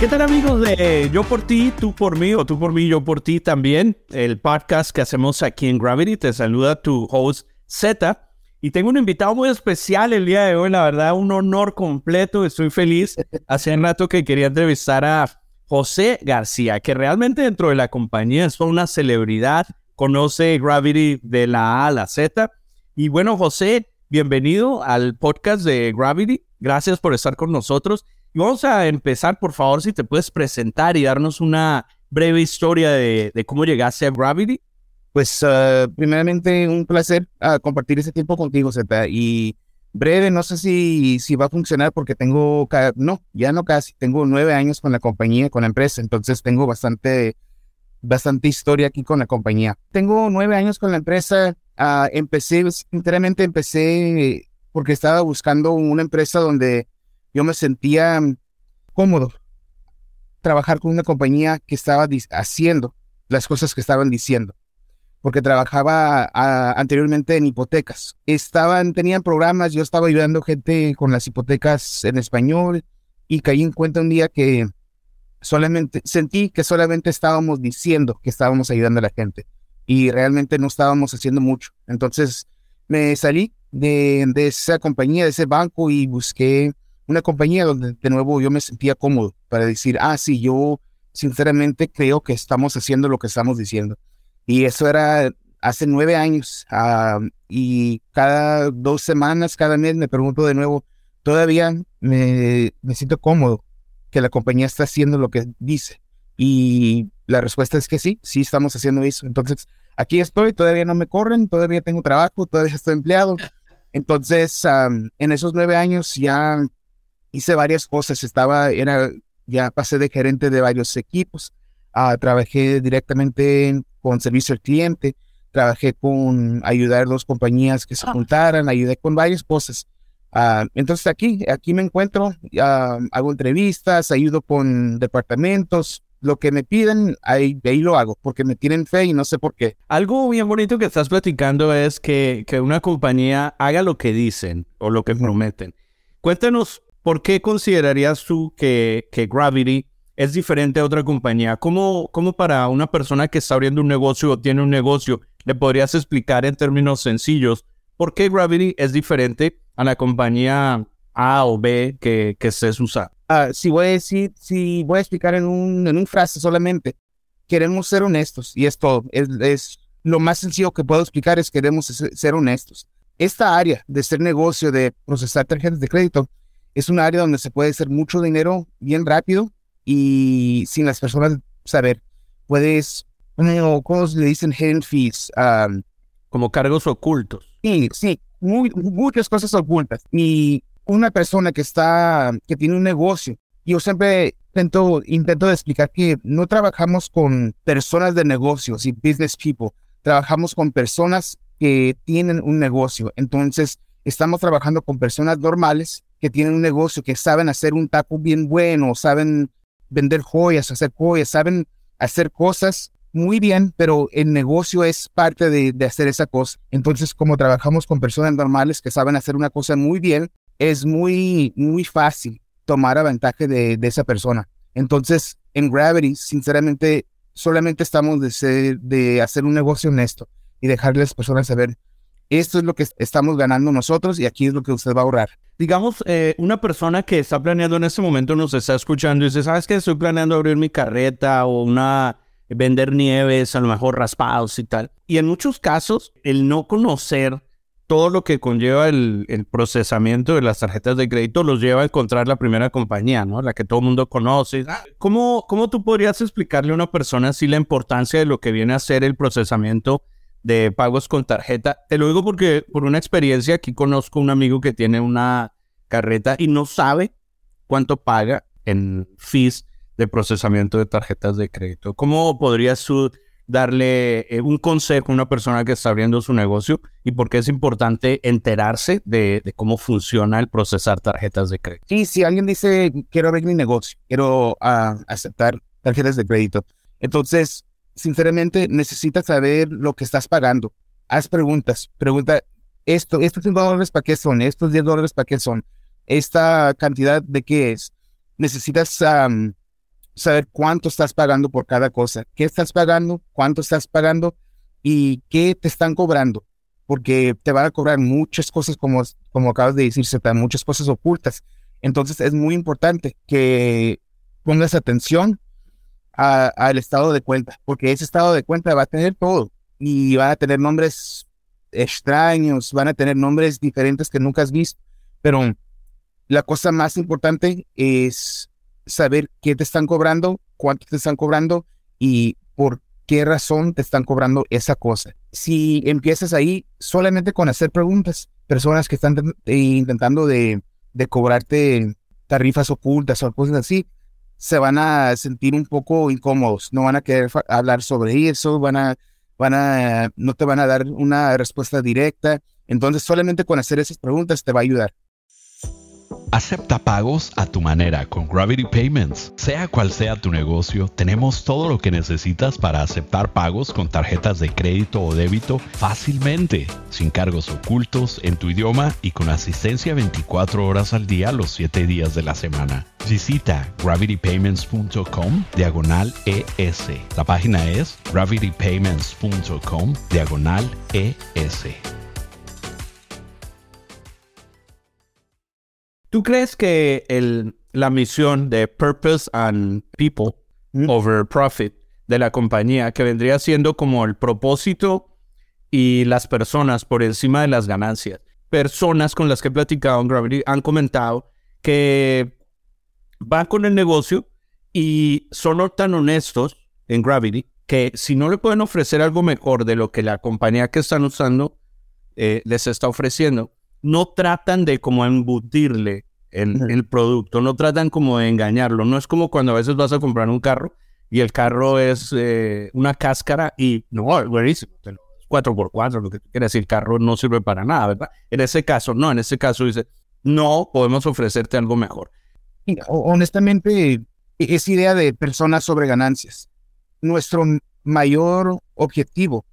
¿Qué tal amigos de Yo por ti, tú por mí o tú por mí, yo por ti también? El podcast que hacemos aquí en Gravity. Te saluda tu host Z. Y tengo un invitado muy especial el día de hoy, la verdad, un honor completo. Estoy feliz. Hace un rato que quería entrevistar a José García, que realmente dentro de la compañía es una celebridad, conoce Gravity de la A a la Z. Y bueno, José, bienvenido al podcast de Gravity. Gracias por estar con nosotros. Y vamos a empezar, por favor, si te puedes presentar y darnos una breve historia de, cómo llegaste a Gravity. Pues uh, primeramente un placer uh, compartir ese tiempo contigo, Zeta. Y breve, no sé si, si va a funcionar porque tengo, no, ya no casi, tengo nueve años con la compañía, con la empresa, entonces tengo bastante, bastante historia aquí con la compañía. Tengo nueve años con la empresa, uh, empecé, sinceramente empecé porque estaba buscando una empresa donde yo me sentía cómodo trabajar con una compañía que estaba haciendo las cosas que estaban diciendo, porque trabajaba anteriormente en hipotecas. Estaban, tenían programas, yo estaba ayudando gente con las hipotecas en español y caí en cuenta un día que solamente sentí que solamente estábamos diciendo que estábamos ayudando a la gente y realmente no estábamos haciendo mucho. Entonces me salí de, de esa compañía, de ese banco y busqué una compañía donde de nuevo yo me sentía cómodo para decir, ah, sí, yo sinceramente creo que estamos haciendo lo que estamos diciendo. Y eso era hace nueve años. y cada dos semanas, cada mes me pregunto de nuevo, todavía me, me siento cómodo que la compañía está haciendo lo que dice. Y la respuesta es que sí, sí estamos haciendo eso. Entonces, aquí estoy, todavía no me corren, todavía tengo trabajo, todavía estoy empleado. Entonces, en esos nueve años ya hice varias cosas. Estaba, era, ya pasé de gerente de varios equipos. Uh, trabajé directamente con servicio al cliente. Trabajé con ayudar a dos compañías que se ah. juntaran. Ayudé con varias cosas. Uh, entonces aquí, aquí me encuentro. Uh, hago entrevistas, ayudo con departamentos. Lo que me piden, ahí, ahí lo hago, porque me tienen fe y no sé por qué. Algo bien bonito que estás platicando es que, que una compañía haga lo que dicen o lo que prometen. Cuéntanos ¿por qué considerarías tú que, que Gravity es diferente a otra compañía? ¿Cómo, ¿Cómo para una persona que está abriendo un negocio o tiene un negocio le podrías explicar en términos sencillos por qué Gravity es diferente a la compañía A o B que, que estés usando? Ah, si voy a decir, si voy a explicar en un, en un frase solamente, queremos ser honestos y es todo. Es, es, lo más sencillo que puedo explicar es queremos ser honestos. Esta área de ser negocio, de procesar tarjetas de crédito, es un área donde se puede hacer mucho dinero bien rápido y sin las personas saber. Puedes, ¿cómo le dicen hidden fees? Como cargos ocultos. Sí, sí, muy, muchas cosas ocultas. Y una persona que está, que tiene un negocio, yo siempre intento, intento explicar que no trabajamos con personas de negocios y business people, trabajamos con personas que tienen un negocio. Entonces, estamos trabajando con personas normales que tienen un negocio, que saben hacer un taco bien bueno, saben vender joyas, hacer joyas, saben hacer cosas muy bien, pero el negocio es parte de, hacer esa cosa. Entonces, como trabajamos con personas normales que saben hacer una cosa muy bien, es muy, muy fácil tomar avantaje de, de esa persona. Entonces, en Gravity, sinceramente, solamente estamos de, hacer un negocio honesto y dejarle a las personas saber esto es lo que estamos ganando nosotros y aquí es lo que usted va a ahorrar. Digamos, eh, una persona que está planeando en este momento nos está escuchando y dice, ¿sabes qué? Estoy planeando abrir mi carreta o una vender nieves, a lo mejor raspados y tal. Y en muchos casos, el no conocer todo lo que conlleva el, procesamiento de las tarjetas de crédito los lleva a encontrar la primera compañía, ¿no? La que todo el mundo conoce. ¿Cómo, ¿Cómo tú podrías explicarle a una persona así la importancia de lo que viene a ser el procesamiento de pagos con tarjeta. Te lo digo porque por una experiencia aquí conozco un amigo que tiene una carreta y no sabe cuánto paga en fees de procesamiento de tarjetas de crédito. ¿Cómo podrías darle eh, un consejo a una persona que está abriendo su negocio y por qué es importante enterarse de, cómo funciona el procesar tarjetas de crédito? Sí, si alguien dice, quiero abrir mi negocio, quiero ah, aceptar tarjetas de crédito, entonces sinceramente necesitas saber lo que estás pagando. Haz preguntas. Pregunta, esto, estos 5 dólares para qué son, estos 10 dólares para qué son, esta cantidad de qué es. Necesitas saber cuánto estás pagando por cada cosa, qué estás pagando, cuánto estás pagando y qué te están cobrando, porque te van a cobrar muchas cosas como, como acabas de decir, muchas cosas ocultas. Entonces es muy importante que pongas atención al estado de cuenta, porque ese estado de cuenta va a tener todo y van a tener nombres extraños, van a tener nombres diferentes que nunca has visto, pero la cosa más importante es saber qué te están cobrando, cuánto te están cobrando y por qué razón te están cobrando esa cosa. Si empiezas ahí solamente con hacer preguntas, personas que están intentando de, de cobrarte tarifas ocultas o cosas así, se van a sentir un poco incómodos, no van a querer hablar sobre eso, van a van a, no te van a dar una respuesta directa. Entonces, solamente con hacer esas preguntas te va a ayudar. Acepta pagos a tu manera con Gravity Payments. Sea cual sea tu negocio, tenemos todo lo que necesitas para aceptar pagos con tarjetas de crédito o débito fácilmente, sin cargos ocultos, en tu idioma y con asistencia 24 horas al día los 7 días de la semana. Visita gravitypayments.com diagonal ES. La página es gravitypayments.com diagonal ES. ¿Tú crees que el, la misión de Purpose and People mm. over Profit de la compañía, que vendría siendo como el propósito y las personas por encima de las ganancias, personas con las que he platicado en Gravity han comentado que van con el negocio y son tan honestos en Gravity que si no le pueden ofrecer algo mejor de lo que la compañía que están usando eh, les está ofreciendo, no tratan de como embutirle el, producto, no tratan como de engañarlo. No es como cuando a veces vas a comprar un carro y el carro es eh, una cáscara y no, buenísimo, 4x4, lo que quiere decir, el carro no sirve para nada, ¿verdad? En ese caso, no, en ese caso dice, no, podemos ofrecerte algo mejor. Honestamente, es idea de personas sobre ganancias. Nuestro mayor objetivo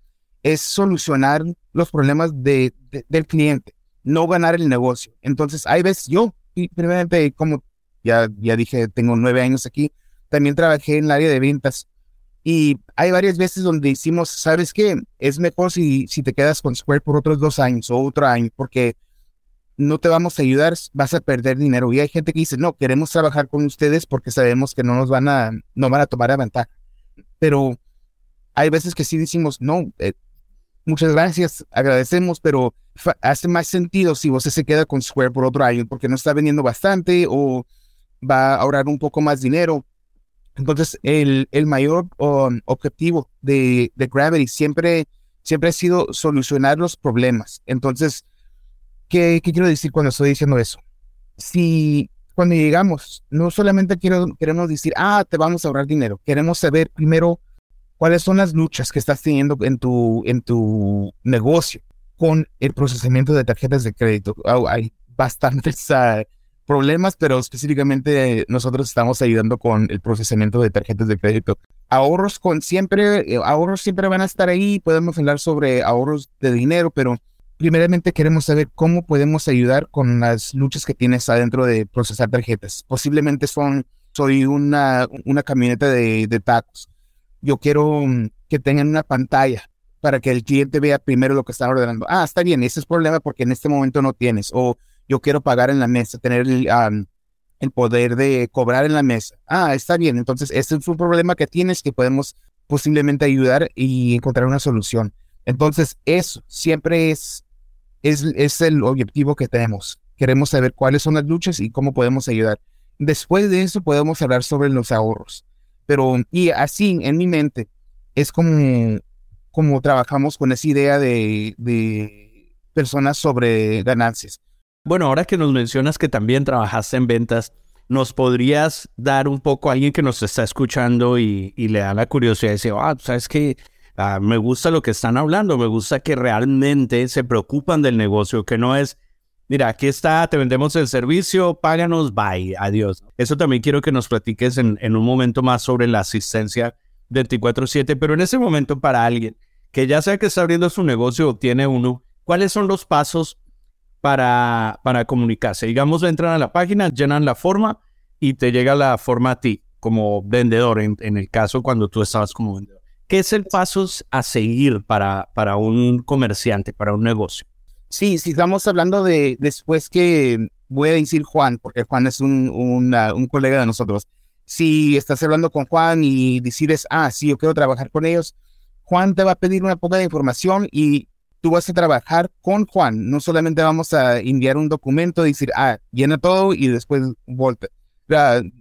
es solucionar los problemas de, del cliente no ganar el negocio. Entonces, hay veces yo, primeramente, como ya, ya dije, tengo nueve años aquí, también trabajé en el área de ventas. Y hay varias veces donde decimos, ¿sabes qué? Es mejor si, si te quedas con Square por otros dos años o otro año, porque no te vamos a ayudar, vas a perder dinero. Y hay gente que dice, no, queremos trabajar con ustedes porque sabemos que no nos van a, no van a tomar a ventaja. Pero hay veces que sí decimos, no, eh, muchas gracias, agradecemos, pero hace más sentido si vos se queda con Square por otro año porque no está vendiendo bastante o va a ahorrar un poco más dinero. Entonces, el, el mayor um, objetivo de, de, Gravity siempre, siempre ha sido solucionar los problemas. Entonces, ¿qué, ¿qué, quiero decir cuando estoy diciendo eso? Si cuando llegamos, no solamente queremos decir, ah, te vamos a ahorrar dinero, queremos saber primero ¿Cuáles son las luchas que estás teniendo en tu, en tu negocio con el procesamiento de tarjetas de crédito? hay bastantes ah, problemas, pero específicamente nosotros estamos ayudando con el procesamiento de tarjetas de crédito. Ahorros con siempre, eh, ahorros siempre van a estar ahí. Podemos hablar sobre ahorros de dinero, pero primeramente queremos saber cómo podemos ayudar con las luchas que tienes adentro de procesar tarjetas. Posiblemente son, soy una, una camioneta de, de tacos yo quiero mm, que tengan una pantalla para que el cliente vea primero lo que está ordenando. Ah, está bien, ese es problema porque en este momento no tienes. O yo quiero pagar en la mesa, tener el, el poder de cobrar en la mesa. Ah, está bien, entonces ese es un problema que tienes que podemos posiblemente ayudar y encontrar una solución. Entonces, eso siempre es, es, es el objetivo que tenemos. Queremos saber cuáles son las luchas y cómo podemos ayudar. Después de eso podemos hablar sobre los ahorros. Pero, y así en mi mente, es como, como trabajamos con esa idea de, de personas sobre ganancias. Bueno, ahora que nos mencionas que también trabajaste en ventas, ¿nos podrías dar un poco a alguien que nos está escuchando y, y le da la curiosidad y dice, ah, sabes que ah, me gusta lo que están hablando, me gusta que realmente se preocupan del negocio, que no es mira, aquí está, te vendemos el servicio, páganos, bye, adiós. Eso también quiero que nos platiques en, un momento más sobre la asistencia 24/7, pero en ese momento para alguien que ya sea que está abriendo su negocio o tiene uno, ¿cuáles son los pasos para, para comunicarse? Digamos, entran a la página, llenan la forma y te llega la forma a ti como vendedor, en, en el caso cuando tú estabas como vendedor. ¿Qué es el paso a seguir para, para un comerciante, para un negocio? Sí, si estamos hablando de después que voy a decir Juan, porque Juan es un, un colega de nosotros. Si estás hablando con Juan y decides, ah, sí, yo quiero trabajar con ellos, Juan te va a pedir una poca de información y tú vas a trabajar con Juan. No solamente vamos a enviar un documento y decir, ah, llena todo y después volta,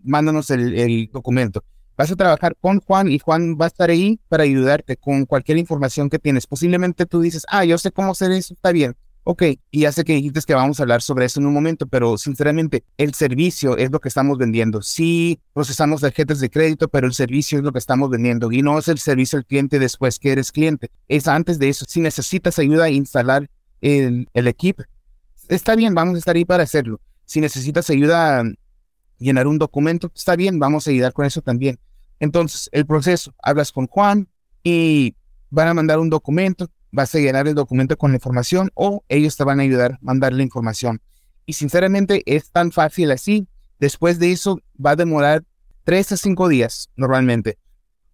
mándanos el, el documento. Vas a trabajar con Juan y Juan va a estar ahí para ayudarte con cualquier información que tienes. Posiblemente tú dices, ah, yo sé cómo hacer eso, está bien. Ok, y ya sé que dijiste que vamos a hablar sobre eso en un momento, pero sinceramente el servicio es lo que estamos vendiendo. Sí, procesamos tarjetas de crédito, pero el servicio es lo que estamos vendiendo y no es el servicio al cliente después que eres cliente. Es antes de eso. Si necesitas ayuda a instalar el, equipo, está bien, vamos a estar ahí para hacerlo. Si necesitas ayuda a llenar un documento, está bien, vamos a ayudar con eso también. Entonces, el proceso, hablas con Juan y van a mandar un documento, vas a llenar el documento con la información o ellos te van a ayudar a mandar la información. Y sinceramente es tan fácil así. Después de eso va a demorar tres a cinco días normalmente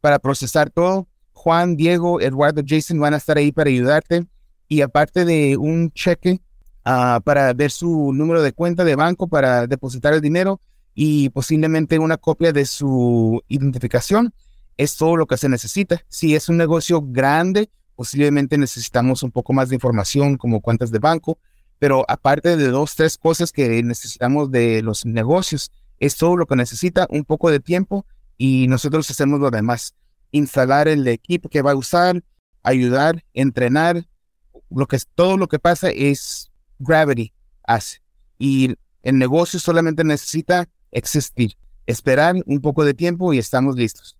para procesar todo. Juan, Diego, Eduardo, Jason van a estar ahí para ayudarte. Y aparte de un cheque ah, para ver su número de cuenta de banco para depositar el dinero y posiblemente una copia de su identificación, es todo lo que se necesita. Si es un negocio grande, posiblemente necesitamos un poco más de información como cuentas de banco, pero aparte de dos, tres cosas que necesitamos de los negocios, es todo lo que necesita, un poco de tiempo y nosotros hacemos lo demás. Instalar el equipo que va a usar, ayudar, entrenar, lo que todo lo que pasa es Gravity hace. Y el negocio solamente necesita existir, esperar un poco de tiempo y estamos listos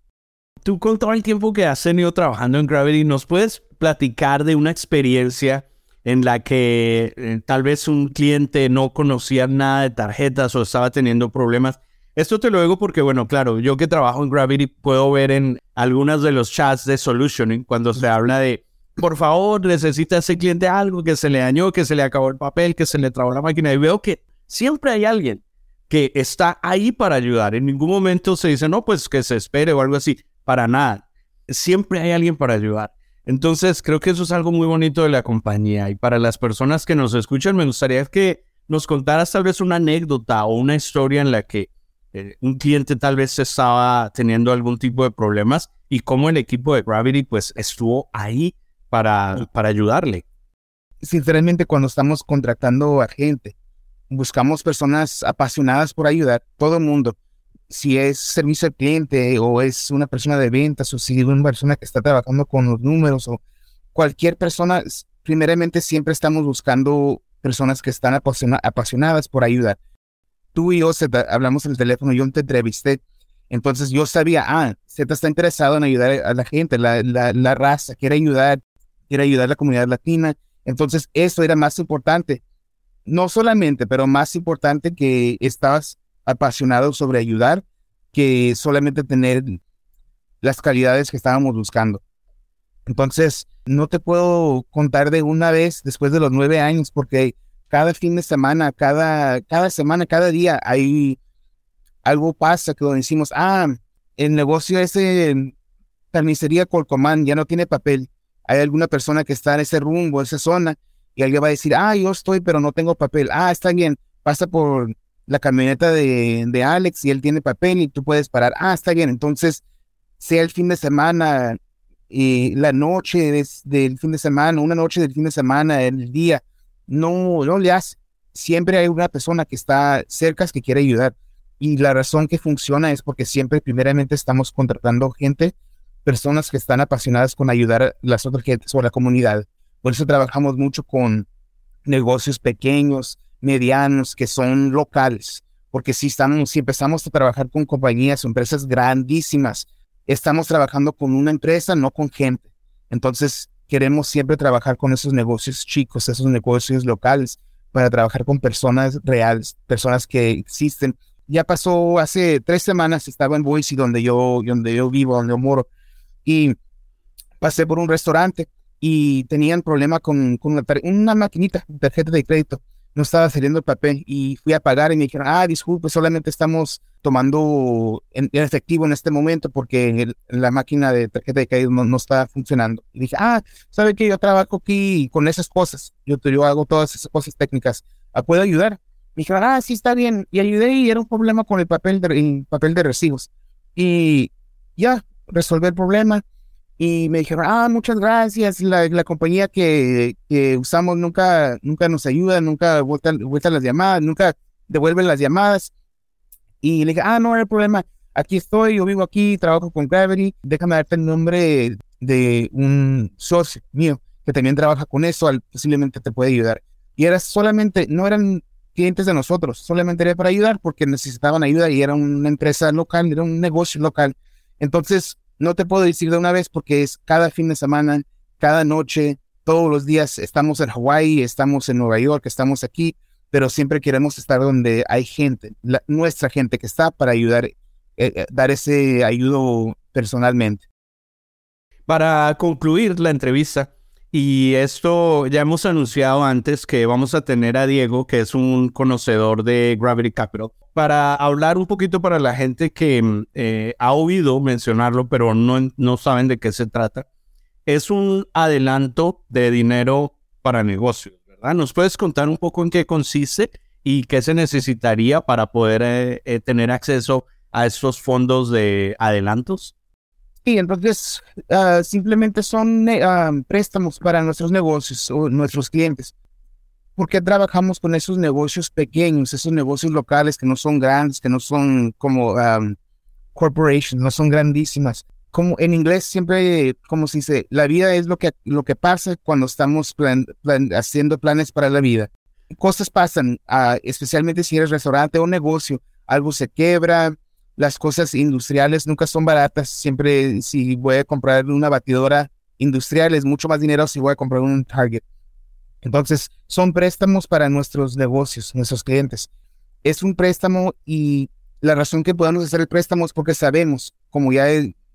tú con todo el tiempo que has tenido trabajando en Gravity, ¿nos puedes platicar de una experiencia en la que eh, tal vez un cliente no conocía nada de tarjetas o estaba teniendo problemas? Esto te lo digo porque, bueno, claro, yo que trabajo en Gravity puedo ver en algunos de los chats de Solutioning cuando se habla de, por favor, necesita ese cliente algo que se le dañó, que se le acabó el papel, que se le trabó la máquina. Y veo que siempre hay alguien que está ahí para ayudar. En ningún momento se dice, no, pues que se espere o algo así para nada. Siempre hay alguien para ayudar. Entonces, creo que eso es algo muy bonito de la compañía. Y para las personas que nos escuchan, me gustaría que nos contaras tal vez una anécdota o una historia en la que eh, un cliente tal vez estaba teniendo algún tipo de problemas y cómo el equipo de Gravity pues estuvo ahí para, para ayudarle. Sinceramente, cuando estamos contratando a gente, buscamos personas apasionadas por ayudar, todo el mundo si es servicio al cliente o es una persona de ventas o si es una persona que está trabajando con los números o cualquier persona, primeramente siempre estamos buscando personas que están apasionadas por ayudar. Tú y yo hablamos en el teléfono, yo te entrevisté, entonces yo sabía, ah, Z está interesado en ayudar a la gente, la, la, la raza, quiere ayudar, quiere ayudar a la comunidad latina. Entonces eso era más importante. No solamente, pero más importante que estabas apasionado sobre ayudar que solamente tener las calidades que estábamos buscando. Entonces, no te puedo contar de una vez después de los nueve años, porque cada fin de semana, cada, cada semana, cada día, hay algo pasa que decimos, ah, el negocio ese carnicería Colcomán ya no tiene papel. Hay alguna persona que está en ese rumbo, esa zona, y alguien va a decir, ah, yo estoy, pero no tengo papel. Ah, está bien, pasa por la camioneta de, de, Alex y él tiene papel y tú puedes parar. Ah, está bien. Entonces, sea el fin de semana, y la noche del fin de semana, una noche del fin de semana, el día, no, no le hace. Siempre hay una persona que está cerca que quiere ayudar. Y la razón que funciona es porque siempre, primeramente, estamos contratando gente, personas que están apasionadas con ayudar a las otras gentes o a la comunidad. Por eso trabajamos mucho con negocios pequeños, medianos, que son locales, porque si, estamos, si empezamos a trabajar con compañías o empresas grandísimas, estamos trabajando con una empresa, no con gente. Entonces, queremos siempre trabajar con esos negocios chicos, esos negocios locales, para trabajar con personas reales, personas que existen. Ya pasó hace tres semanas, estaba en Boise, donde yo, donde yo vivo, donde yo moro, Y pasé por un restaurante y tenían problema con, con una, una, maquinita, tarjeta de crédito. No estaba saliendo el papel y fui a pagar y me dijeron, ah, disculpe, solamente estamos tomando en, efectivo en este momento porque la máquina de tarjeta de crédito no, está funcionando. Y dije, ah, ¿sabe que yo trabajo aquí con esas cosas? Yo, yo hago todas esas cosas técnicas. ¿Puedo ayudar? Me dijeron, ah, sí, está bien. Y ayudé y era un problema con el papel de, el papel de recibos. Y ya, resolví el problema y me dijeron, ah, muchas gracias, la, la compañía que, que, usamos nunca, nunca nos ayuda, nunca vuelta, vuelta las llamadas, nunca devuelven las llamadas. Y le dije, ah, no, hay problema, aquí estoy, yo vivo aquí, trabajo con Gravity, déjame darte el nombre de un socio mío que también trabaja con eso, posiblemente te puede ayudar. Y era solamente, no eran clientes de nosotros, solamente era para ayudar porque necesitaban ayuda y era una empresa local, era un negocio local. Entonces, no te puedo decir de una vez porque es cada fin de semana, cada noche, todos los días. Estamos en Hawái, estamos en Nueva York, estamos aquí, pero siempre queremos estar donde hay gente, nuestra gente que está para ayudar, eh, eh, dar ese ayudo personalmente. Para concluir la entrevista, y esto ya hemos anunciado antes que vamos a tener a Diego, que es un conocedor de Gravity Capital, para hablar un poquito para la gente que mm, eh, ha oído mencionarlo, pero no, no saben de qué se trata. Es un adelanto de dinero para negocios, ¿verdad? ¿Nos puedes contar un poco en qué consiste y qué se necesitaría para poder eh, eh, tener acceso a estos fondos de adelantos? Sí, entonces ah, simplemente son ah, préstamos para nuestros negocios o nuestros clientes. ¿Por qué trabajamos con esos negocios pequeños, esos negocios locales que no son grandes, que no son como um, corporations, no son grandísimas? Como en inglés siempre, como se dice, la vida es lo que, lo que pasa cuando estamos haciendo planes para la vida. Cosas pasan, uh, especialmente si eres restaurante o negocio, algo se quebra, las cosas industriales nunca son baratas. Siempre si voy a comprar una batidora industrial es mucho más dinero si voy a comprar un Target. Entonces, son préstamos para nuestros negocios, nuestros clientes. Es un préstamo y la razón que podemos hacer el préstamo es porque sabemos, como ya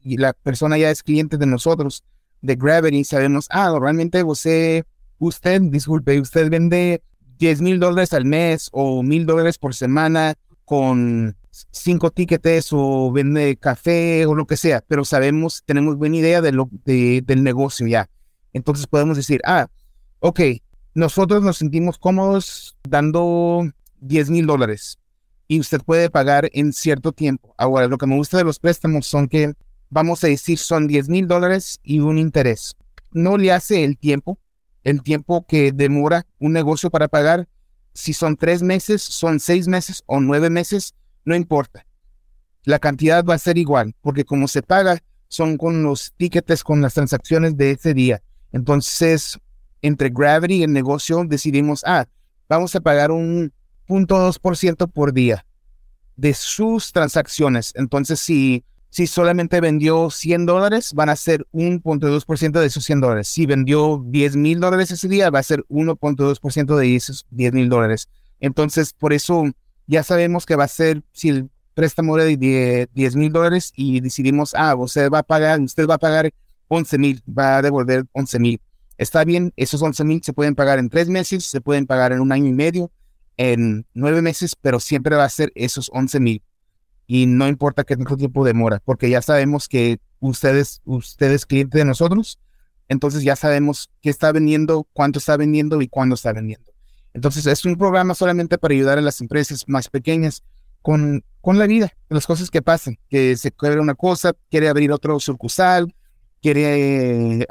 la persona ya es cliente de nosotros, de Gravity, sabemos, ah, realmente usted, usted, disculpe, usted vende 10 mil dólares al mes o mil dólares por semana con cinco tickets o vende café o lo que sea, pero sabemos, tenemos buena idea de lo, de, del negocio ya. Entonces podemos decir, ah, ok, nosotros nos sentimos cómodos dando 10 mil dólares y usted puede pagar en cierto tiempo. Ahora, lo que me gusta de los préstamos son que, vamos a decir, son 10 mil dólares y un interés. No le hace el tiempo, el tiempo que demora un negocio para pagar. Si son tres meses, son seis meses o nueve meses, no importa. La cantidad va a ser igual, porque como se paga, son con los tickets, con las transacciones de ese día. Entonces, entre Gravity y el negocio decidimos, ah, vamos a pagar un 0.2% por día de sus transacciones. Entonces, si, si solamente vendió 100 dólares, van a ser 1.2% de esos 100 dólares. Si vendió 10 mil dólares ese día, va a ser 1.2% de esos 10 mil dólares. Entonces, por eso ya sabemos que va a ser, si el préstamo era de 10 mil dólares y decidimos, ah, usted va a pagar, usted va a pagar 11 mil, va a devolver 11 mil. Está bien, esos 11 mil se pueden pagar en tres meses, se pueden pagar en un año y medio, en nueve meses, pero siempre va a ser esos 11 mil. Y no importa qué tanto tiempo demora, porque ya sabemos que ustedes, ustedes cliente de nosotros, entonces ya sabemos qué está vendiendo, cuánto está vendiendo y cuándo está vendiendo. Entonces es un programa solamente para ayudar a las empresas más pequeñas con, con la vida, las cosas que pasan, que se quiere una cosa, quiere abrir otro sucursal, quiere eh,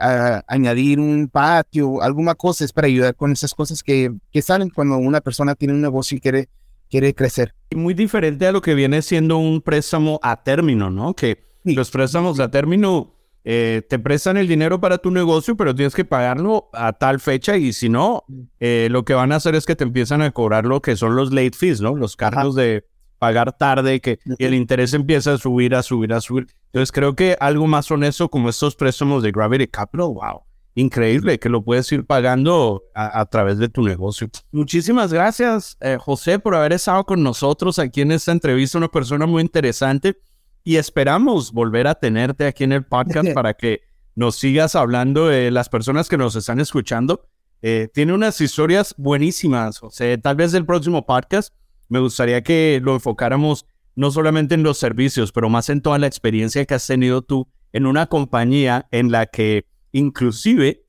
añadir un patio, alguna cosa, es para ayudar con esas cosas que, que salen cuando una persona tiene un negocio y quiere, quiere crecer. Muy diferente a lo que viene siendo un préstamo a término, ¿no? Que los préstamos a término eh, te prestan el dinero para tu negocio, pero tienes que pagarlo a tal fecha y si no, mm. eh, lo que van a hacer es que te empiezan a cobrar lo que son los late fees, ¿no? Los cargos de pagar tarde que, y el interés empieza a subir, a subir, a subir. Entonces creo que algo más honesto como estos préstamos de Gravity Capital, wow, increíble que lo puedes ir pagando a, través de tu negocio. Muchísimas gracias, eh, José, por haber estado con nosotros aquí en esta entrevista, una persona muy interesante. y esperamos volver a tenerte aquí en el podcast para que nos sigas hablando de las personas que nos están escuchando. Eh, tiene unas historias buenísimas. Sea, tal vez el próximo podcast me gustaría que lo enfocáramos no solamente en los servicios, pero más en toda la experiencia que has tenido tú en una compañía en la que inclusive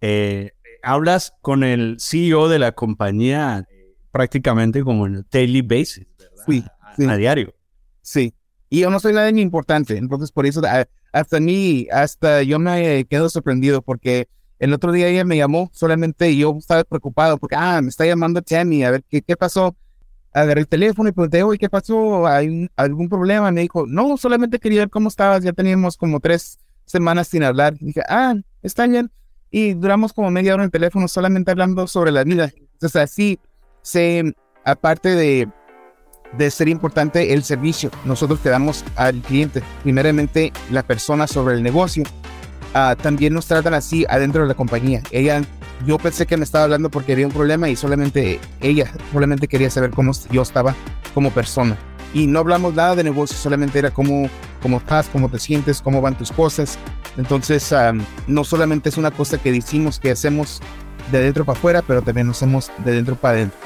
eh, hablas con el CEO de la compañía eh, prácticamente como en daily basis, Sí, A, diario. Sí. Y yo no soy nadie importante, entonces por eso hasta mí, hasta yo me quedo sorprendido porque el otro día ella me llamó solamente y yo estaba preocupado porque, ah, me está llamando Tammy, a ver qué, qué pasó. Agarré el teléfono y pregunté, oye, ¿qué pasó? ¿Hay algún problema? Me dijo, no, solamente quería ver cómo estabas, ya teníamos como tres semanas sin hablar. Y dije, ah, está bien. Y duramos como media hora en el teléfono solamente hablando sobre la vida. Entonces así, se, aparte de, de ser importante el servicio, nosotros te damos al cliente, primeramente la persona sobre el negocio, ah, también nos tratan así adentro de la compañía. Ella, yo pensé que me estaba hablando porque había un problema y solamente ella, solamente quería saber cómo yo estaba como persona y no hablamos nada de negocio, solamente era cómo, cómo estás, cómo te sientes, cómo van tus cosas. Entonces, no solamente es una cosa que decimos que hacemos de dentro para afuera, pero también lo hacemos de dentro para adentro.